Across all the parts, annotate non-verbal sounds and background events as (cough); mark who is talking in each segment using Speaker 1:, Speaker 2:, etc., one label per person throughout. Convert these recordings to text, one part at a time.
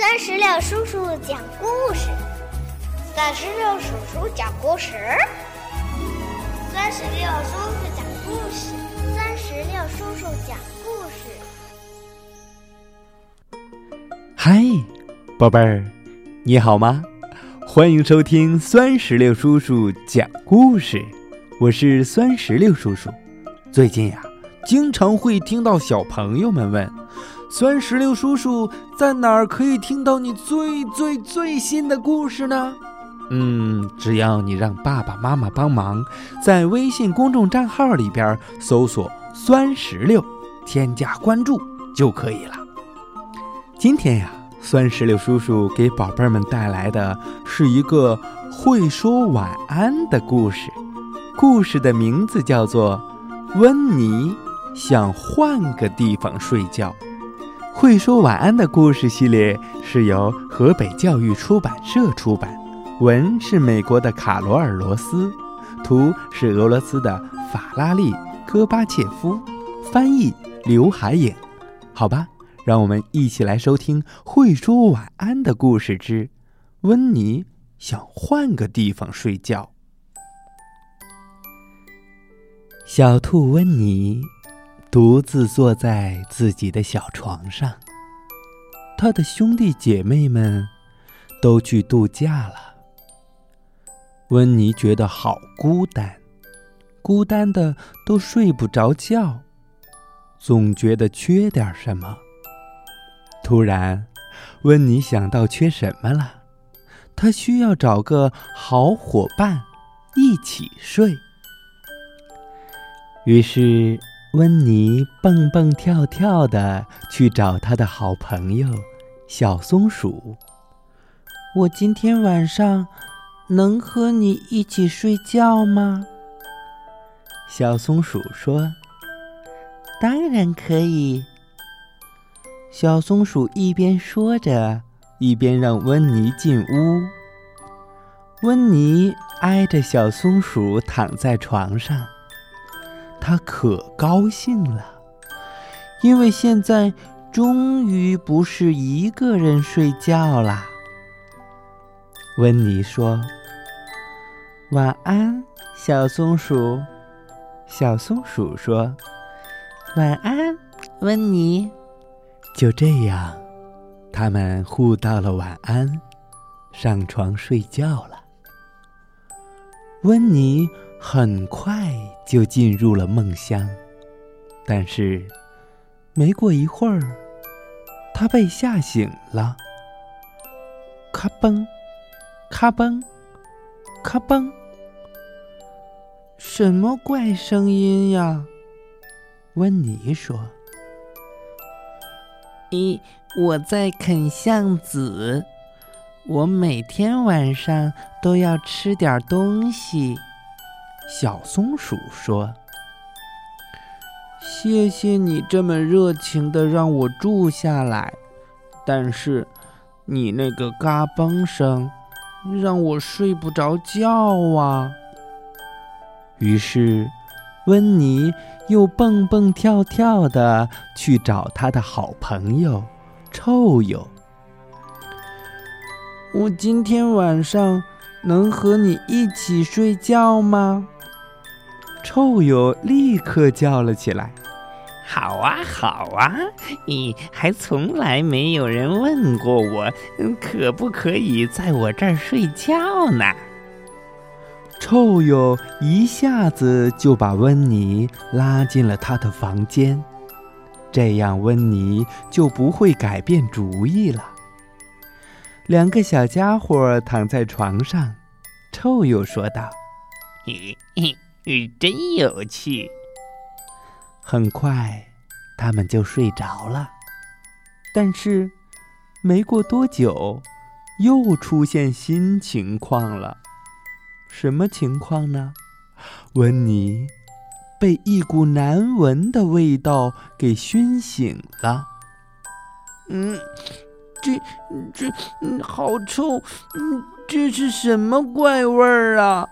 Speaker 1: 三十六叔叔讲故事，
Speaker 2: 三十六叔叔讲故事，
Speaker 1: 三十六叔叔讲故事，三十六叔叔讲故
Speaker 3: 事。嗨，宝贝儿，你好吗？欢迎收听酸石榴叔叔讲故事，我是酸石榴叔叔。最近呀，经常会听到小朋友们问。酸石榴叔叔在哪儿可以听到你最最最新的故事呢？嗯，只要你让爸爸妈妈帮忙，在微信公众账号里边搜索“酸石榴”，添加关注就可以了。今天呀，酸石榴叔叔给宝贝们带来的是一个会说晚安的故事，故事的名字叫做《温妮想换个地方睡觉》。会说晚安的故事系列是由河北教育出版社出版，文是美国的卡罗尔·罗斯，图是俄罗斯的法拉利·戈巴切夫，翻译刘海影。好吧，让我们一起来收听《会说晚安的故事之温妮想换个地方睡觉》。小兔温妮。独自坐在自己的小床上，他的兄弟姐妹们都去度假了。温妮觉得好孤单，孤单的都睡不着觉，总觉得缺点什么。突然，温妮想到缺什么了，她需要找个好伙伴一起睡。于是。温妮蹦蹦跳跳的去找他的好朋友小松鼠。我今天晚上能和你一起睡觉吗？小松鼠说：“当然可以。”小松鼠一边说着，一边让温妮进屋。温妮挨着小松鼠躺在床上。他可高兴了，因为现在终于不是一个人睡觉啦。温妮说：“晚安，小松鼠。”小松鼠说：“晚安，温妮。”就这样，他们互道了晚安，上床睡觉了。温妮。很快就进入了梦乡，但是没过一会儿，他被吓醒了。咔嘣，咔嘣，咔嘣，什么怪声音呀？温妮说：“咦，我在啃橡子，我每天晚上都要吃点东西。”小松鼠说：“谢谢你这么热情的让我住下来，但是你那个嘎嘣声让我睡不着觉啊。”于是，温妮又蹦蹦跳跳的去找他的好朋友臭鼬。我今天晚上能和你一起睡觉吗？臭鼬立刻叫了起来：“
Speaker 4: 好啊，好啊！你还从来没有人问过我，可不可以在我这儿睡觉呢？”
Speaker 3: 臭鼬一下子就把温妮拉进了他的房间，这样温妮就不会改变主意了。两个小家伙躺在床上，臭鼬说道：“ (laughs)
Speaker 4: 嘿嘿。”真有趣。
Speaker 3: 很快，他们就睡着了。但是，没过多久，又出现新情况了。什么情况呢？温妮被一股难闻的味道给熏醒了。嗯，这这，好臭！嗯，这是什么怪味儿啊？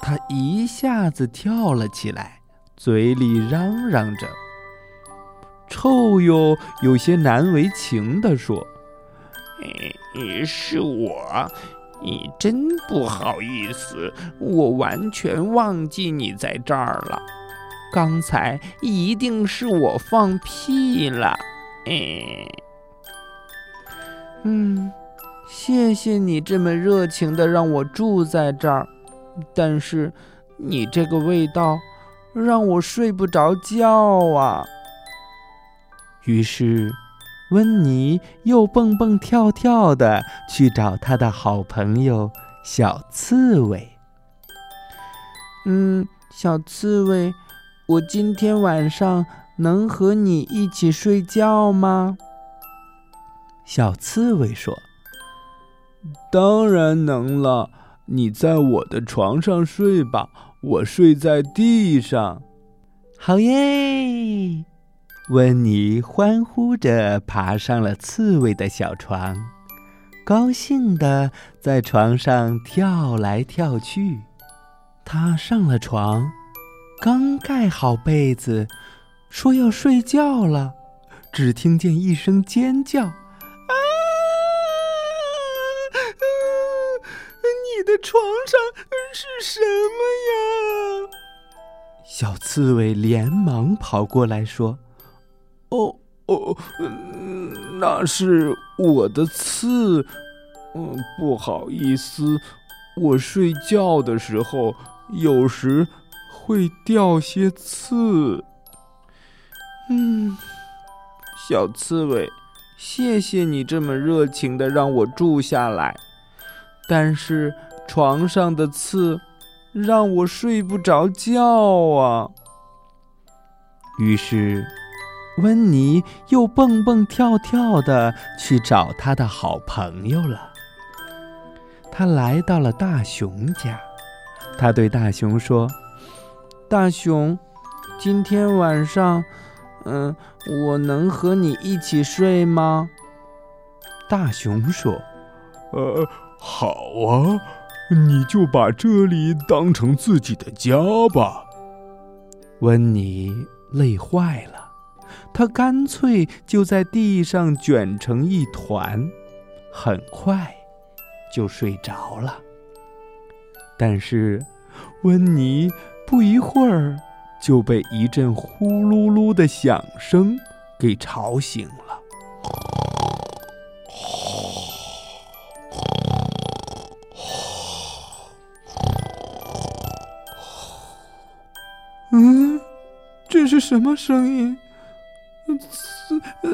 Speaker 3: 他一下子跳了起来，嘴里嚷嚷着。臭鼬有些难为情地说：“
Speaker 4: 哎，是我，你真不好意思，我完全忘记你在这儿了。刚才一定是我放屁了。哎，
Speaker 5: 嗯，谢谢你这么热情的让我住在这儿，但是你这个味道让我睡不着觉啊。
Speaker 3: 于是。温妮又蹦蹦跳跳的去找他的好朋友小刺猬。
Speaker 5: 嗯，小刺猬，我今天晚上能和你一起睡觉吗？
Speaker 3: 小刺猬说：“
Speaker 6: 当然能了，你在我的床上睡吧，我睡在地上。”
Speaker 3: 好耶！温妮欢呼着爬上了刺猬的小床，高兴地在床上跳来跳去。他上了床，刚盖好被子，说要睡觉了，只听见一声尖叫：“床上是什么呀？”小刺猬连忙跑过来说。
Speaker 6: 哦哦，那是我的刺。嗯，不好意思，我睡觉的时候有时会掉些刺。
Speaker 5: 嗯，小刺猬，谢谢你这么热情的让我住下来，但是床上的刺让我睡不着觉啊。
Speaker 3: 于是。温妮又蹦蹦跳跳的去找他的好朋友了。他来到了大熊家，他对大熊说：“
Speaker 5: 大熊，今天晚上，嗯，我能和你一起睡吗？”
Speaker 3: 大熊说：“
Speaker 6: 呃，好啊，你就把这里当成自己的家吧。”
Speaker 3: 温妮累坏了。他干脆就在地上卷成一团，很快就睡着了。但是，温妮不一会儿就被一阵呼噜噜的响声给吵醒了。
Speaker 5: 什么声音？是，呃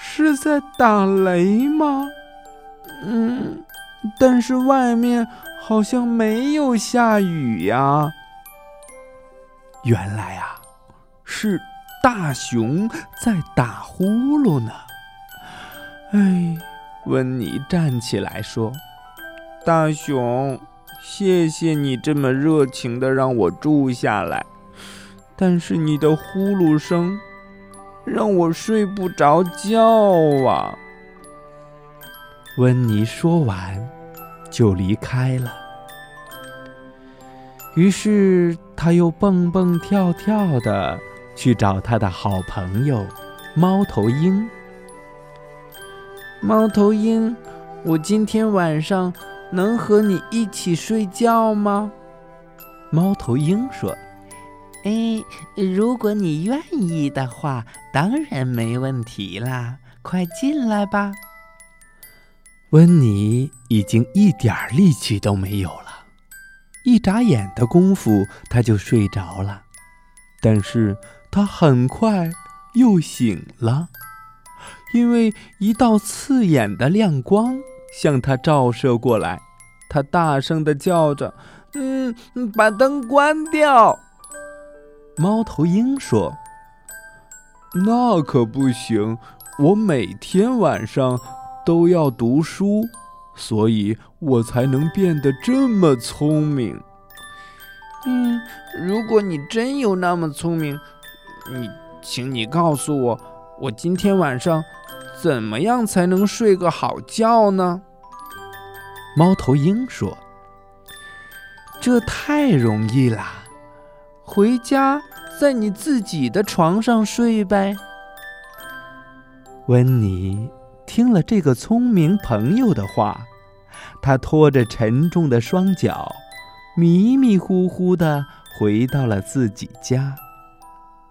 Speaker 5: 是在打雷吗？嗯，但是外面好像没有下雨呀。
Speaker 3: 原来啊，是大熊在打呼噜呢。
Speaker 5: 哎，温妮站起来说：“大熊，谢谢你这么热情的让我住下来，但是你的呼噜声……”让我睡不着觉啊！
Speaker 3: 温妮说完，就离开了。于是他又蹦蹦跳跳的去找他的好朋友猫头鹰。
Speaker 5: 猫头鹰，我今天晚上能和你一起睡觉吗？
Speaker 3: 猫头鹰说。
Speaker 4: 哎，如果你愿意的话，当然没问题啦！快进来吧。
Speaker 3: 温妮已经一点力气都没有了，一眨眼的功夫，他就睡着了。但是他很快又醒了，因为一道刺眼的亮光向他照射过来，他大声的叫着：“
Speaker 5: 嗯，把灯关掉。”
Speaker 3: 猫头鹰说：“
Speaker 6: 那可不行，我每天晚上都要读书，所以我才能变得这么聪明。”
Speaker 5: 嗯，如果你真有那么聪明，你，请你告诉我，我今天晚上怎么样才能睡个好觉呢？
Speaker 3: 猫头鹰说：“
Speaker 5: 这太容易啦。”回家，在你自己的床上睡呗。
Speaker 3: 温妮听了这个聪明朋友的话，他拖着沉重的双脚，迷迷糊糊的回到了自己家。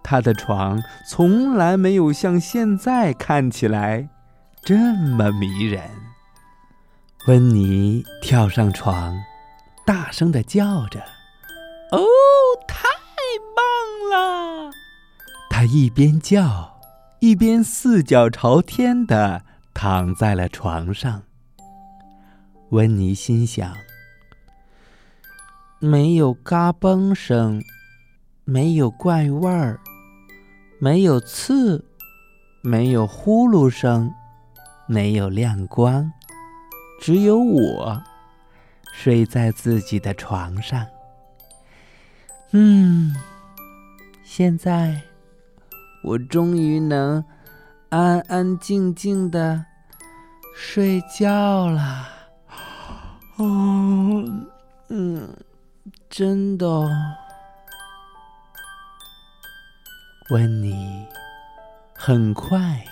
Speaker 3: 他的床从来没有像现在看起来这么迷人。温妮跳上床，大声的叫着：“
Speaker 5: 哦，太太棒了！”
Speaker 3: 他一边叫，一边四脚朝天的躺在了床上。温妮心想：“
Speaker 5: 没有嘎嘣声，没有怪味儿。”没有刺，没有呼噜声，没有亮光，只有我睡在自己的床上。嗯，现在我终于能安安静静的睡觉了。哦，嗯，真的。
Speaker 3: 温妮很快